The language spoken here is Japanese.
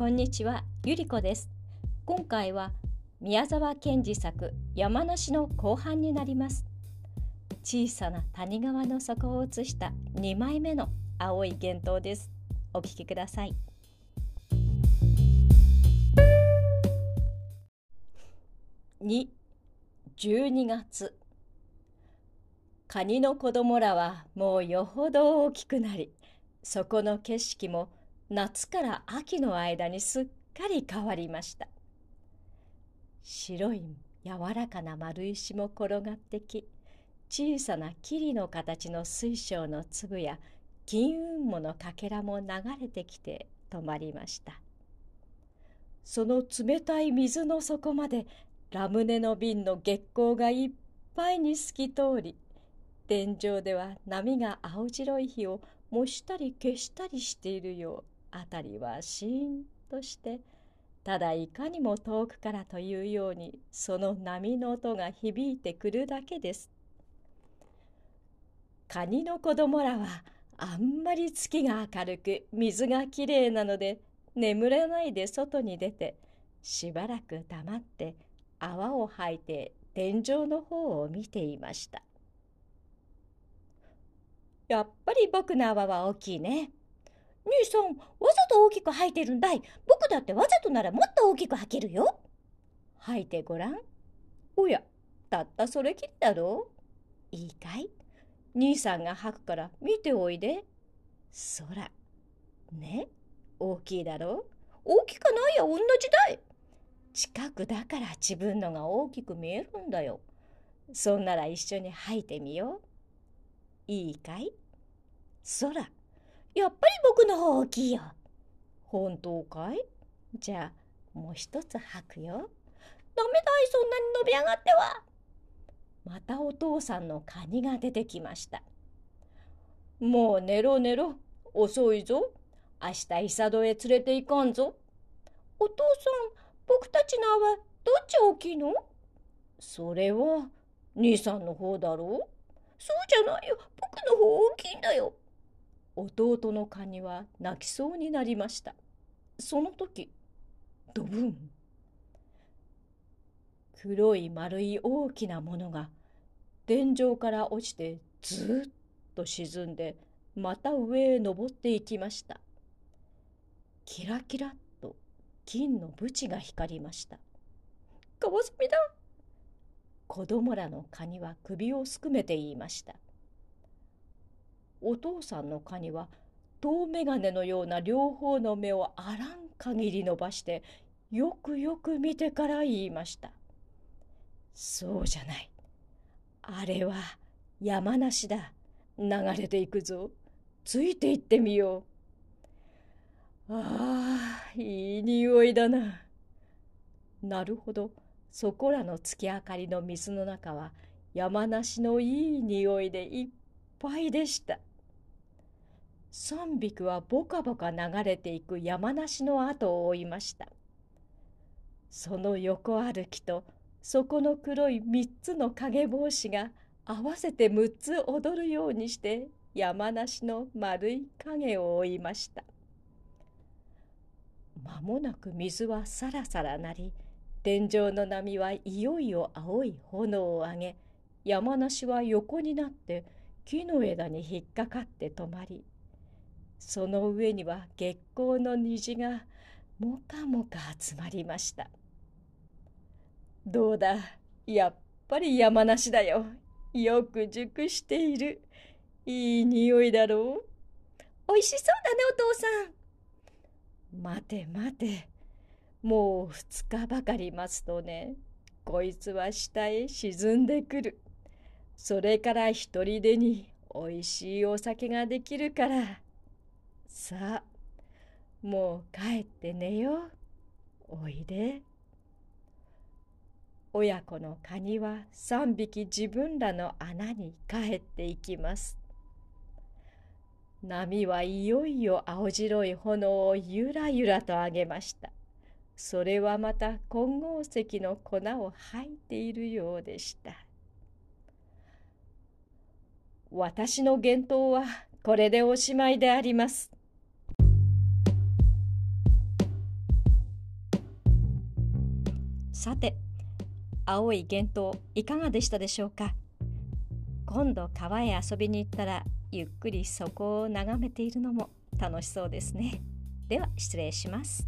こんにちは、ゆりこです。今回は宮沢賢治作山梨の後半になります。小さな谷川の底を映した2枚目の青い幻灯です。お聞きください。2 12月カニの子供らはもうよほど大きくなりそこの景色も夏から秋の間にすっかり変わりました。白い柔らかな丸石も転がってき小さな霧の形の水晶の粒や金雲母のかけらも流れてきて止まりました。その冷たい水の底までラムネの瓶の月光がいっぱいに透き通り天井では波が青白い火を模したり消したりしているよう。辺りはシーンとしてただいかにも遠くからというようにその波の音が響いてくるだけです。カニの子供らはあんまり月が明るく水がきれいなので眠れないで外に出てしばらく黙って泡を吐いて天井の方を見ていました。やっぱり僕の泡は大きいね。兄さん、わざと大きく吐いてるんだい。僕だってわざとならもっと大きく吐けるよ。吐いてごらん。おや、たったそれきりだろう。いいかい兄さんが吐くから見ておいで。そら。ね大きいだろう大きくないや同じだい。近くだから自分のが大きく見えるんだよ。そんなら一緒に吐いてみよう。いいかいそら。やっぱり僕の方大きいよ。本当かい？じゃあ、もう一つ吐くよ。ダメだい、そんなに伸び上がっては。またお父さんのカニが出てきました。もう寝ろ寝ろ。遅いぞ。明日イサドへ連れて行かんぞ。お父さん、僕たちの泡、どっち大きいの？それは、兄さんの方だろうそうじゃないよ。僕の方大きいんだよ。弟のカニは泣きそうになりました。その時ドブン。黒い丸い大きなものが天井から落ちてずっと沈んでまた上へ登っていきました。キラキラっと金のブチが光りましたカワセミだ！子供らのカニは首をすくめて言いました。お父さんのカニは遠眼鏡のような両方の目をあらん限り伸ばしてよくよく見てから言いました。そうじゃない。あれは山梨だ。流れていくぞ。ついていってみよう。ああ、いい匂いだな。なるほど。そこらの月明かりの水の中は山梨のいい匂いでいっぱいでした。3匹はぼかぼか流れていく山梨の後を追いました。その横歩きとそこの黒い3つの影帽子が合わせて6つ踊るようにして山梨の丸い影を追いました。間もなく水はさらさらなり天井の波はいよいよ青い炎を上げ山梨は横になって木の枝に引っかかって止まりその上には月光の虹がもかもか集まりました。どうだ？やっぱり山梨だよ。よく熟している。いい匂いだろう？おいしそうだねお父さん。待て待て。もう二日ばかり待つとねこいつは下へ沈んでくる。それから一人でにおいしいお酒ができるから。さあもう帰って寝よう。おいで。親子のカニは3匹自分らの穴に帰っていきます。波はいよいよ青白い炎をゆらゆらと上げました。それはまた金剛石の粉を吐いているようでした。私の幻灯はこれでおしまいであります。さて青い幻灯いかがでしたでしょうか？今度川へ遊びに行ったらゆっくりそこを眺めているのも楽しそうですね。では失礼します。